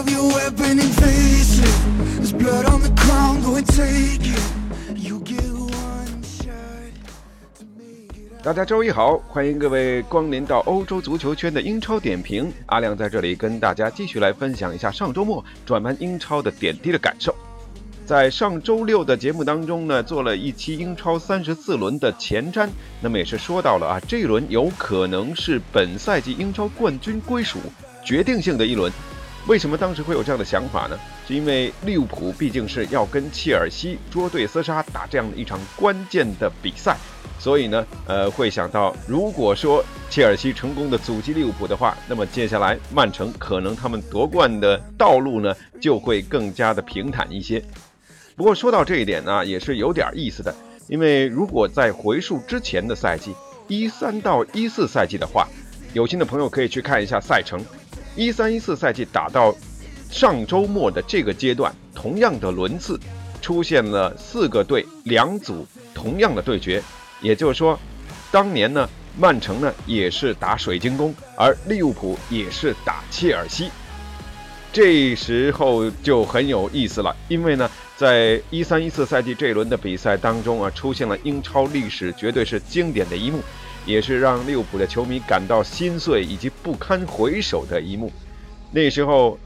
So pick up your weapon and face it. There's blood on the ground, go and take it. You get one shot. 大家周一好，欢迎各位光临到欧洲足球圈的英超点评。阿亮在这里跟大家继续来分享一下上周末转完英超的点滴的感受。在上周六的节目当中呢，做了一期英超三十四轮的前瞻，那么也是说到了啊，这一轮有可能是本赛季英超冠军归属决定性的一轮。为什么当时会有这样的想法呢？是因为利物浦毕竟是要跟切尔西捉对厮杀打这样的一场关键的比赛，所以呢，呃，会想到如果说切尔西成功的阻击利物浦的话，那么接下来曼城可能他们夺冠的道路呢就会更加的平坦一些。不过说到这一点呢，也是有点意思的，因为如果在回溯之前的赛季，一三到一四赛季的话，有心的朋友可以去看一下赛程。一三一四赛季打到上周末的这个阶段，同样的轮次出现了四个队两组同样的对决，也就是说，当年呢，曼城呢也是打水晶宫，而利物浦也是打切尔西。这时候就很有意思了，因为呢。在一三一四赛季这一轮的比赛当中啊，出现了英超历史绝对是经典的一幕，也是让利物浦的球迷感到心碎以及不堪回首的一幕。那时候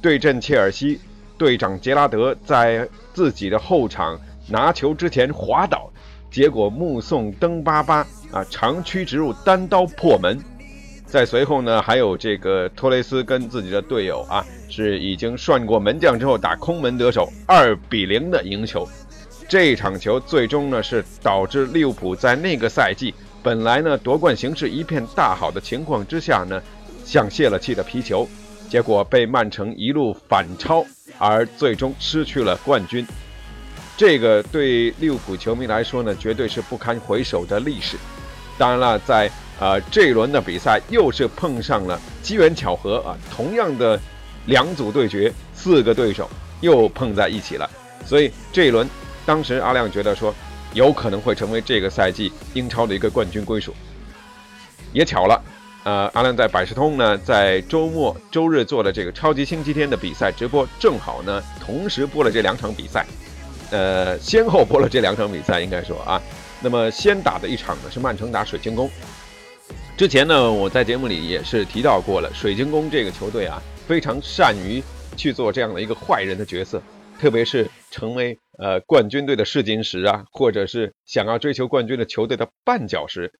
对阵切尔西，队长杰拉德在自己的后场拿球之前滑倒，结果目送登巴巴啊长驱直入，单刀破门。在随后呢，还有这个托雷斯跟自己的队友啊，是已经涮过门将之后打空门得手，二比零的赢球。这场球最终呢是导致利物浦在那个赛季本来呢夺冠形势一片大好的情况之下呢，像泄了气的皮球，结果被曼城一路反超，而最终失去了冠军。这个对利物浦球迷来说呢，绝对是不堪回首的历史。当然了，在呃，这一轮的比赛又是碰上了机缘巧合啊，同样的两组对决，四个对手又碰在一起了，所以这一轮，当时阿亮觉得说，有可能会成为这个赛季英超的一个冠军归属。也巧了，呃，阿亮在百事通呢，在周末周日做的这个超级星期天的比赛直播，正好呢同时播了这两场比赛，呃，先后播了这两场比赛，应该说啊，那么先打的一场呢是曼城打水晶宫。之前呢，我在节目里也是提到过了，水晶宫这个球队啊，非常善于去做这样的一个坏人的角色，特别是成为呃冠军队的试金石啊，或者是想要追求冠军的球队的绊脚石。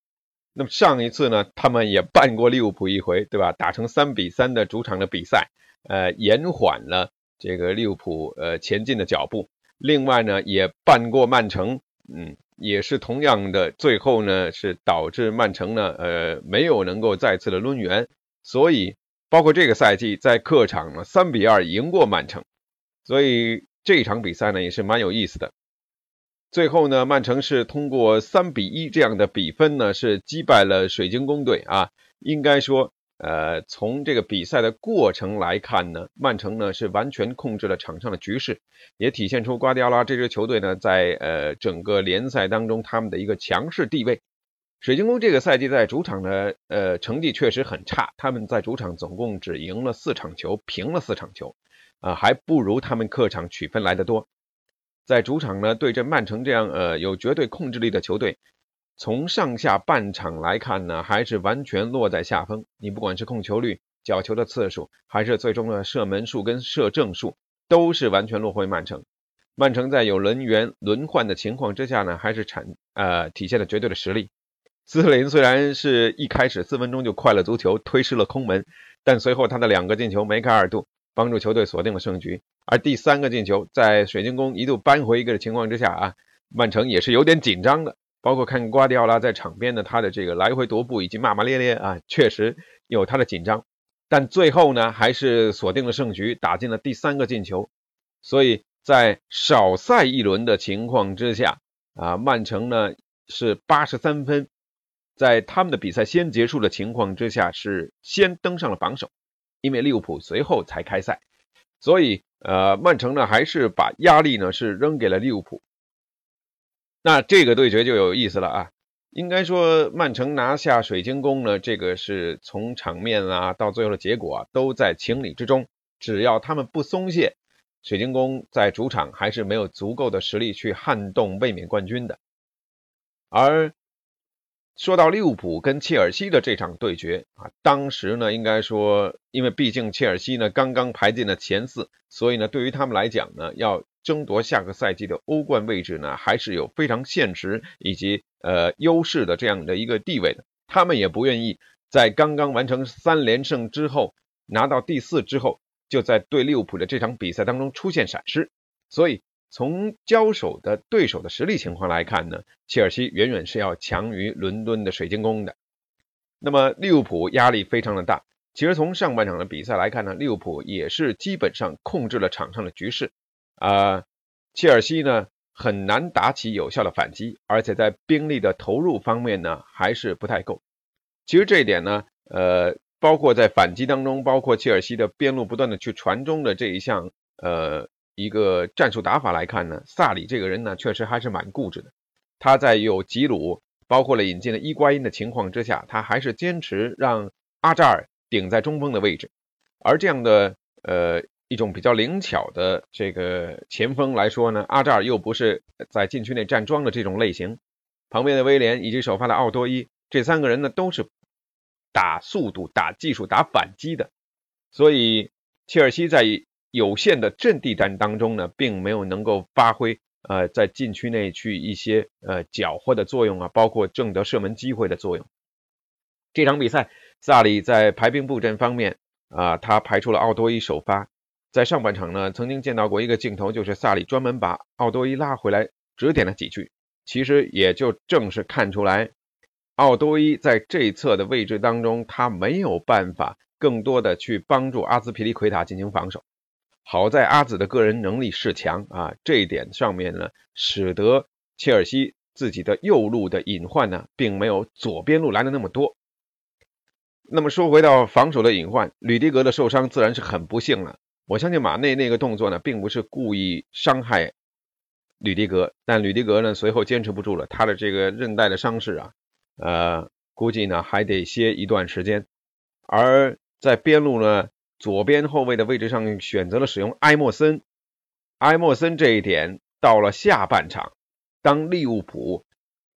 那么上一次呢，他们也绊过利物浦一回，对吧？打成三比三的主场的比赛，呃，延缓了这个利物浦呃前进的脚步。另外呢，也绊过曼城，嗯。也是同样的，最后呢是导致曼城呢，呃，没有能够再次的抡圆，所以包括这个赛季在客场呢三比二赢过曼城，所以这场比赛呢也是蛮有意思的。最后呢，曼城是通过三比一这样的比分呢是击败了水晶宫队啊，应该说。呃，从这个比赛的过程来看呢，曼城呢是完全控制了场上的局势，也体现出瓜迪奥拉这支球队呢在呃整个联赛当中他们的一个强势地位。水晶宫这个赛季在主场的呃成绩确实很差，他们在主场总共只赢了四场球，平了四场球，啊还不如他们客场取分来的多。在主场呢对阵曼城这样呃有绝对控制力的球队。从上下半场来看呢，还是完全落在下风。你不管是控球率、角球的次数，还是最终的射门数跟射正数，都是完全落后曼城。曼城在有人员轮换的情况之下呢，还是产呃体现了绝对的实力。斯特林虽然是一开始四分钟就快乐足球推失了空门，但随后他的两个进球梅开二度，帮助球队锁定了胜局。而第三个进球在水晶宫一度扳回一个的情况之下啊，曼城也是有点紧张的。包括看瓜迪奥拉在场边的他的这个来回踱步以及骂骂咧咧啊，确实有他的紧张。但最后呢，还是锁定了胜局，打进了第三个进球。所以在少赛一轮的情况之下，啊，曼城呢是八十三分，在他们的比赛先结束的情况之下，是先登上了榜首，因为利物浦随后才开赛，所以呃，曼城呢还是把压力呢是扔给了利物浦。那这个对决就有意思了啊！应该说，曼城拿下水晶宫呢，这个是从场面啊到最后的结果啊，都在情理之中。只要他们不松懈，水晶宫在主场还是没有足够的实力去撼动卫冕冠军的。而说到利物浦跟切尔西的这场对决啊，当时呢，应该说，因为毕竟切尔西呢刚刚排进了前四，所以呢，对于他们来讲呢，要争夺下个赛季的欧冠位置呢，还是有非常现实以及呃优势的这样的一个地位的。他们也不愿意在刚刚完成三连胜之后，拿到第四之后，就在对利物浦的这场比赛当中出现闪失，所以。从交手的对手的实力情况来看呢，切尔西远远是要强于伦敦的水晶宫的。那么利物浦压力非常的大。其实从上半场的比赛来看呢，利物浦也是基本上控制了场上的局势啊。切尔西呢很难打起有效的反击，而且在兵力的投入方面呢还是不太够。其实这一点呢，呃，包括在反击当中，包括切尔西的边路不断的去传中的这一项，呃。一个战术打法来看呢，萨里这个人呢，确实还是蛮固执的。他在有吉鲁，包括了引进了伊瓜因的情况之下，他还是坚持让阿扎尔顶在中锋的位置。而这样的呃一种比较灵巧的这个前锋来说呢，阿扎尔又不是在禁区内站桩的这种类型。旁边的威廉以及首发的奥多伊，这三个人呢都是打速度、打技术、打反击的。所以切尔西在。有限的阵地战当中呢，并没有能够发挥呃在禁区内去一些呃缴获的作用啊，包括挣得射门机会的作用。这场比赛，萨里在排兵布阵方面啊，他排出了奥多伊首发。在上半场呢，曾经见到过一个镜头，就是萨里专门把奥多伊拉回来指点了几句。其实也就正是看出来，奥多伊在这一侧的位置当中，他没有办法更多的去帮助阿兹皮利奎塔进行防守。好在阿紫的个人能力是强啊，这一点上面呢，使得切尔西自己的右路的隐患呢，并没有左边路来的那么多。那么说回到防守的隐患，吕迪格的受伤自然是很不幸了。我相信马内那个动作呢，并不是故意伤害吕迪格，但吕迪格呢，随后坚持不住了，他的这个韧带的伤势啊，呃，估计呢还得歇一段时间。而在边路呢。左边后卫的位置上选择了使用埃莫森，埃莫森这一点到了下半场，当利物浦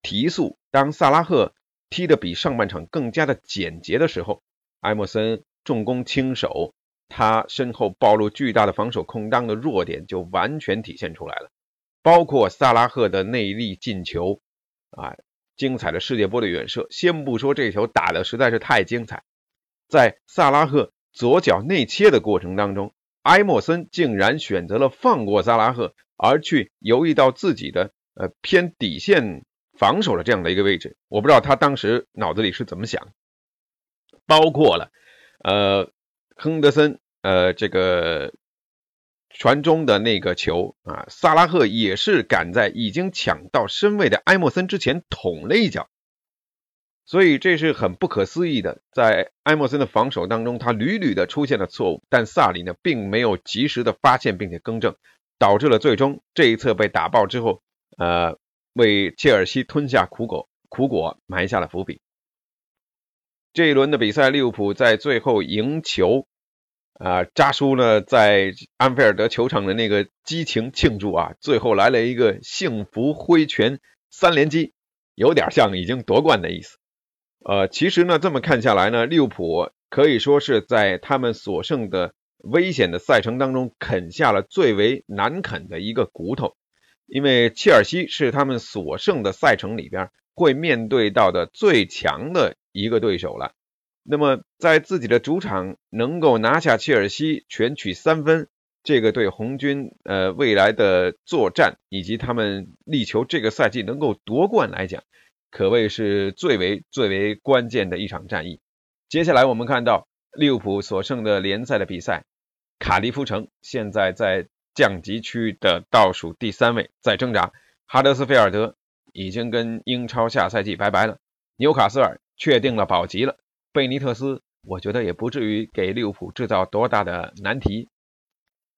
提速，当萨拉赫踢得比上半场更加的简洁的时候，埃莫森重攻轻守，他身后暴露巨大的防守空当的弱点就完全体现出来了，包括萨拉赫的内力进球啊，精彩的世界波的远射，先不说这球打的实在是太精彩，在萨拉赫。左脚内切的过程当中，埃莫森竟然选择了放过萨拉赫，而去游移到自己的呃偏底线防守的这样的一个位置。我不知道他当时脑子里是怎么想。包括了呃亨德森呃这个传中的那个球啊，萨拉赫也是赶在已经抢到身位的埃莫森之前捅了一脚。所以这是很不可思议的，在埃莫森的防守当中，他屡屡的出现了错误，但萨里呢并没有及时的发现并且更正，导致了最终这一侧被打爆之后，呃，为切尔西吞下苦果，苦果埋下了伏笔。这一轮的比赛，利物浦在最后赢球，啊，扎叔呢在安菲尔德球场的那个激情庆祝啊，最后来了一个幸福挥拳三连击，有点像已经夺冠的意思。呃，其实呢，这么看下来呢，利物浦可以说是在他们所剩的危险的赛程当中啃下了最为难啃的一个骨头，因为切尔西是他们所剩的赛程里边会面对到的最强的一个对手了。那么在自己的主场能够拿下切尔西，全取三分，这个对红军呃未来的作战以及他们力求这个赛季能够夺冠来讲。可谓是最为最为关键的一场战役。接下来我们看到，利物浦所剩的联赛的比赛，卡迪夫城现在在降级区的倒数第三位，在挣扎。哈德斯菲尔德已经跟英超下赛季拜拜了，纽卡斯尔确定了保级了，贝尼特斯我觉得也不至于给利物浦制造多大的难题。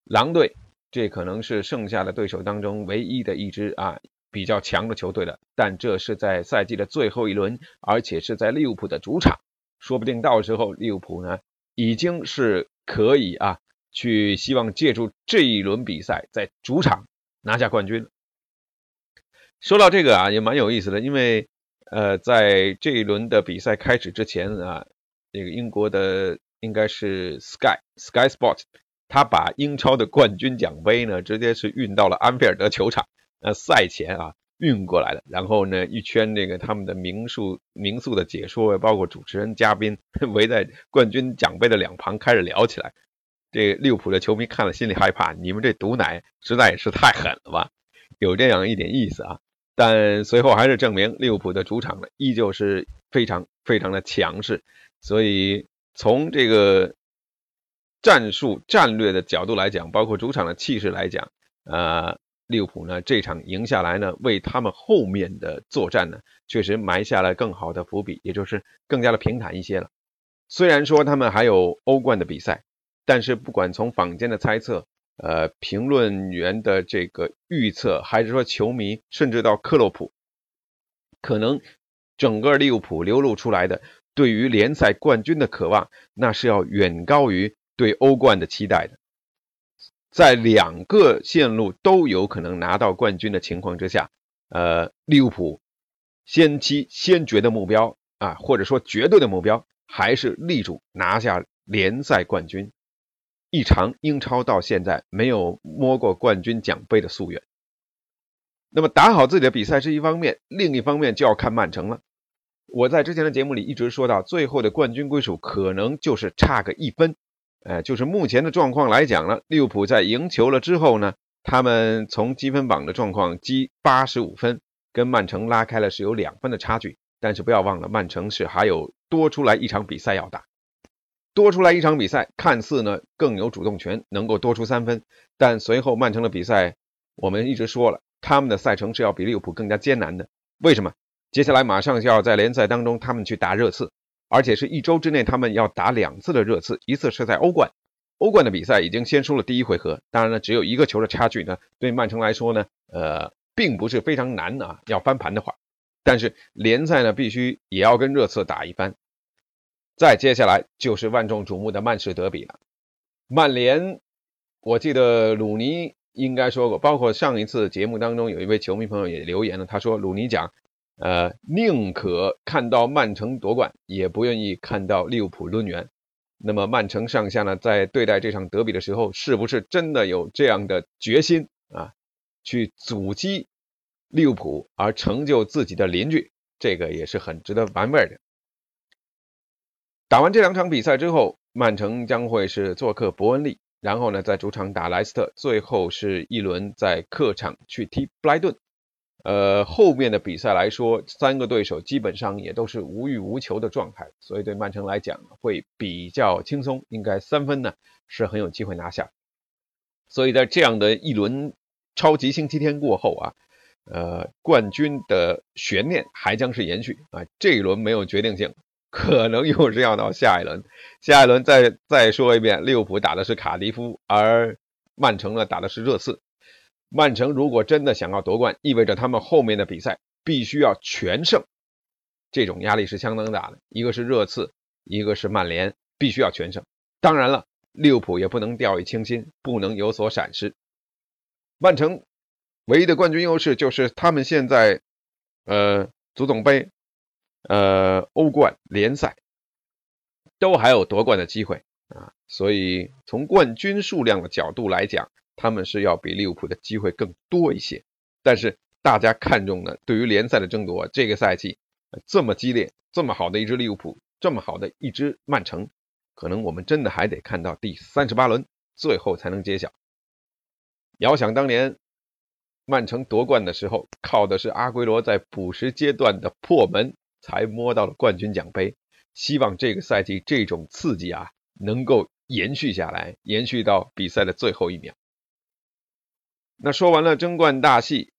狼队这可能是剩下的对手当中唯一的一支啊比较强的球队了，但这是在赛季的最后一轮，而且是在利物浦的主场，说不定到时候利物浦呢已经是可以啊去希望借助这一轮比赛在主场拿下冠军。说到这个啊，也蛮有意思的，因为呃，在这一轮的比赛开始之前啊，这个英国的应该是 Sky Sky Sport，他把英超的冠军奖杯呢，直接是运到了安菲尔德球场，呃，赛前啊运过来的，然后呢，一圈这个他们的名宿名宿的解说，包括主持人、嘉宾，围在冠军奖杯的两旁开始聊起来。这利物浦的球迷看了心里害怕，你们这毒奶实在是太狠了吧？有这样一点意思啊。但随后还是证明利物浦的主场呢依旧是非常非常的强势，所以从这个战术战略的角度来讲，包括主场的气势来讲，呃，利物浦呢这场赢下来呢，为他们后面的作战呢确实埋下了更好的伏笔，也就是更加的平坦一些了。虽然说他们还有欧冠的比赛，但是不管从坊间的猜测。呃，评论员的这个预测，还是说球迷，甚至到克洛普，可能整个利物浦流露出来的对于联赛冠军的渴望，那是要远高于对欧冠的期待的。在两个线路都有可能拿到冠军的情况之下，呃，利物浦先期先决的目标啊，或者说绝对的目标，还是力主拿下联赛冠军。一场英超到现在没有摸过冠军奖杯的夙愿。那么打好自己的比赛是一方面，另一方面就要看曼城了。我在之前的节目里一直说到，最后的冠军归属可能就是差个一分。哎，就是目前的状况来讲呢，利物浦在赢球了之后呢，他们从积分榜的状况积八十五分，跟曼城拉开了是有两分的差距。但是不要忘了，曼城是还有多出来一场比赛要打。多出来一场比赛，看似呢更有主动权，能够多出三分。但随后曼城的比赛，我们一直说了，他们的赛程是要比利物浦更加艰难的。为什么？接下来马上就要在联赛当中，他们去打热刺，而且是一周之内他们要打两次的热刺，一次是在欧冠。欧冠的比赛已经先输了第一回合，当然了，只有一个球的差距呢，对曼城来说呢，呃，并不是非常难啊。要翻盘的话，但是联赛呢，必须也要跟热刺打一番。再接下来就是万众瞩目的曼市德比了。曼联，我记得鲁尼应该说过，包括上一次节目当中有一位球迷朋友也留言了，他说鲁尼讲，呃，宁可看到曼城夺冠，也不愿意看到利物浦抡圆。那么曼城上下呢，在对待这场德比的时候，是不是真的有这样的决心啊，去阻击利物浦而成就自己的邻居？这个也是很值得玩味的。打完这两场比赛之后，曼城将会是做客伯恩利，然后呢，在主场打莱斯特，最后是一轮在客场去踢布莱顿。呃，后面的比赛来说，三个对手基本上也都是无欲无求的状态，所以对曼城来讲会比较轻松，应该三分呢是很有机会拿下。所以在这样的一轮超级星期天过后啊，呃，冠军的悬念还将是延续啊，这一轮没有决定性。可能又是要到下一轮，下一轮再再说一遍，利物浦打的是卡迪夫，而曼城呢打的是热刺。曼城如果真的想要夺冠，意味着他们后面的比赛必须要全胜，这种压力是相当大的。一个是热刺，一个是曼联，必须要全胜。当然了，利物浦也不能掉以轻心，不能有所闪失。曼城唯一的冠军优势就是他们现在，呃，足总杯。呃，欧冠联赛都还有夺冠的机会啊，所以从冠军数量的角度来讲，他们是要比利物浦的机会更多一些。但是大家看重的，对于联赛的争夺，这个赛季这么激烈，这么好的一支利物浦，这么好的一支曼城，可能我们真的还得看到第三十八轮最后才能揭晓。遥想当年，曼城夺冠的时候，靠的是阿圭罗在补时阶段的破门。才摸到了冠军奖杯，希望这个赛季这种刺激啊能够延续下来，延续到比赛的最后一秒。那说完了争冠大戏，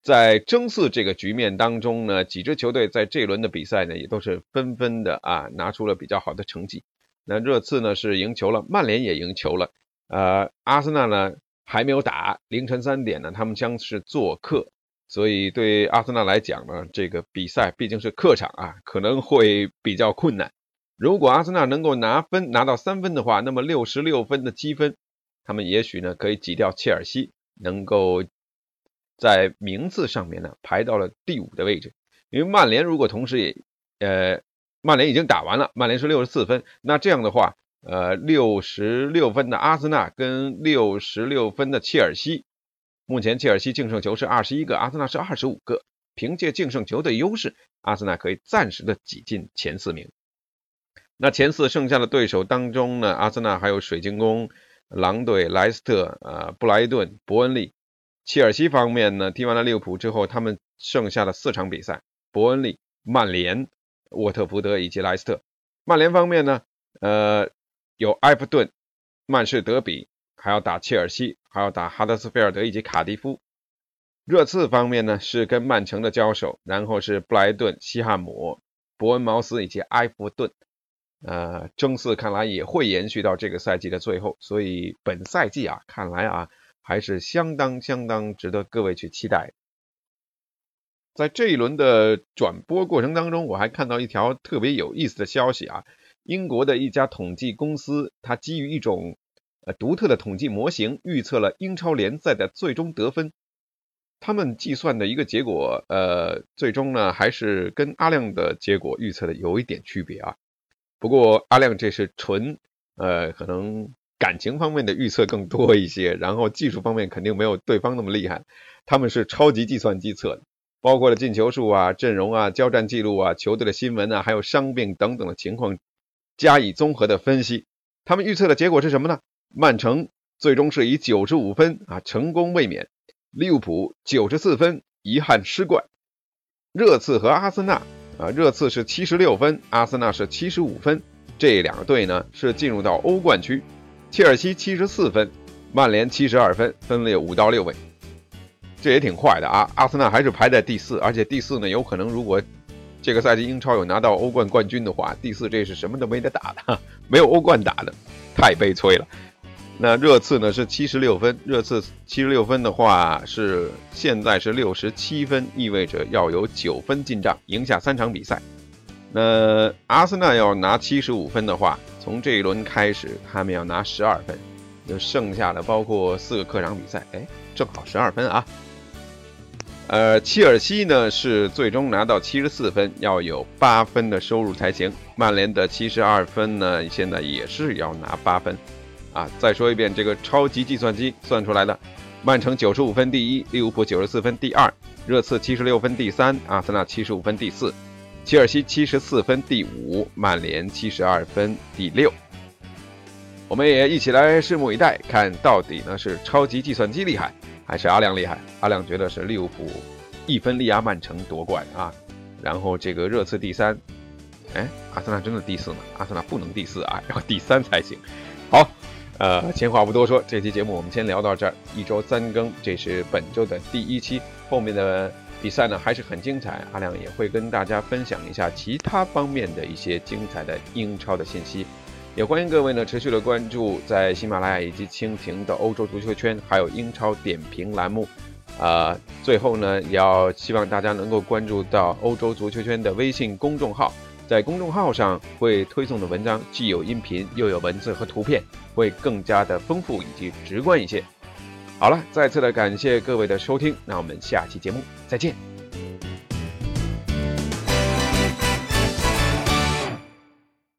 在争四这个局面当中呢，几支球队在这一轮的比赛呢，也都是纷纷的啊拿出了比较好的成绩。那热刺呢是赢球了，曼联也赢球了，呃，阿森纳呢还没有打，凌晨三点呢，他们将是做客，所以对阿森纳来讲呢，这个比赛毕竟是客场啊，可能会比较困难。如果阿森纳能够拿分拿到三分的话，那么六十六分的积分。他们也许呢可以挤掉切尔西，能够在名次上面呢排到了第五的位置。因为曼联如果同时也，呃，曼联已经打完了，曼联是六十四分，那这样的话，呃，六十六分的阿森纳跟六十六分的切尔西，目前切尔西净胜球是二十一个，阿森纳是二十五个，凭借净胜球的优势，阿森纳可以暂时的挤进前四名。那前四剩下的对手当中呢，阿森纳还有水晶宫。狼队、莱斯特、呃，布莱顿、伯恩利、切尔西方面呢，踢完了利物浦之后，他们剩下的四场比赛：伯恩利、曼联、沃特福德以及莱斯特。曼联方面呢，呃，有埃弗顿、曼市德比，还要打切尔西，还要打哈德斯菲尔德以及卡迪夫。热刺方面呢，是跟曼城的交手，然后是布莱顿、西汉姆、伯恩茅斯以及埃弗顿。呃，争四看来也会延续到这个赛季的最后，所以本赛季啊，看来啊还是相当相当值得各位去期待。在这一轮的转播过程当中，我还看到一条特别有意思的消息啊，英国的一家统计公司，它基于一种呃独特的统计模型，预测了英超联赛的最终得分。他们计算的一个结果，呃，最终呢还是跟阿亮的结果预测的有一点区别啊。不过阿亮这是纯，呃，可能感情方面的预测更多一些，然后技术方面肯定没有对方那么厉害。他们是超级计算机测的，包括了进球数啊、阵容啊、交战记录啊、球队的新闻啊，还有伤病等等的情况加以综合的分析。他们预测的结果是什么呢？曼城最终是以九十五分啊成功卫冕，利物浦九十四分遗憾失冠，热刺和阿森纳。啊，热刺是七十六分，阿森纳是七十五分，这两个队呢是进入到欧冠区。切尔西七十四分，曼联七十二分，分列五到六位，这也挺快的啊。阿森纳还是排在第四，而且第四呢，有可能如果这个赛季英超有拿到欧冠冠军的话，第四这是什么都没得打的，没有欧冠打的，太悲催了。那热刺呢是七十六分，热刺七十六分的话是现在是六十七分，意味着要有九分进账，赢下三场比赛。那阿森纳要拿七十五分的话，从这一轮开始他们要拿十二分，就剩下的包括四个客场比赛，哎，正好十二分啊。呃，切尔西呢是最终拿到七十四分，要有八分的收入才行。曼联的七十二分呢，现在也是要拿八分。啊，再说一遍，这个超级计算机算出来的，曼城九十五分第一，利物浦九十四分第二，热刺七十六分第三，阿森纳七十五分第四，切尔西七十四分第五，曼联七十二分第六。我们也一起来拭目以待，看到底呢是超级计算机厉害，还是阿亮厉害？阿亮觉得是利物浦一分力压曼城夺冠啊，然后这个热刺第三，哎，阿森纳真的第四吗？阿森纳不能第四啊，要第三才行。好。呃，闲话不多说，这期节目我们先聊到这儿。一周三更，这是本周的第一期。后面的比赛呢还是很精彩，阿亮也会跟大家分享一下其他方面的一些精彩的英超的信息。也欢迎各位呢持续的关注在喜马拉雅以及蜻蜓的欧洲足球圈，还有英超点评栏目。啊，最后呢，也要希望大家能够关注到欧洲足球圈的微信公众号。在公众号上会推送的文章既有音频又有文字和图片，会更加的丰富以及直观一些。好了，再次的感谢各位的收听，那我们下期节目再见。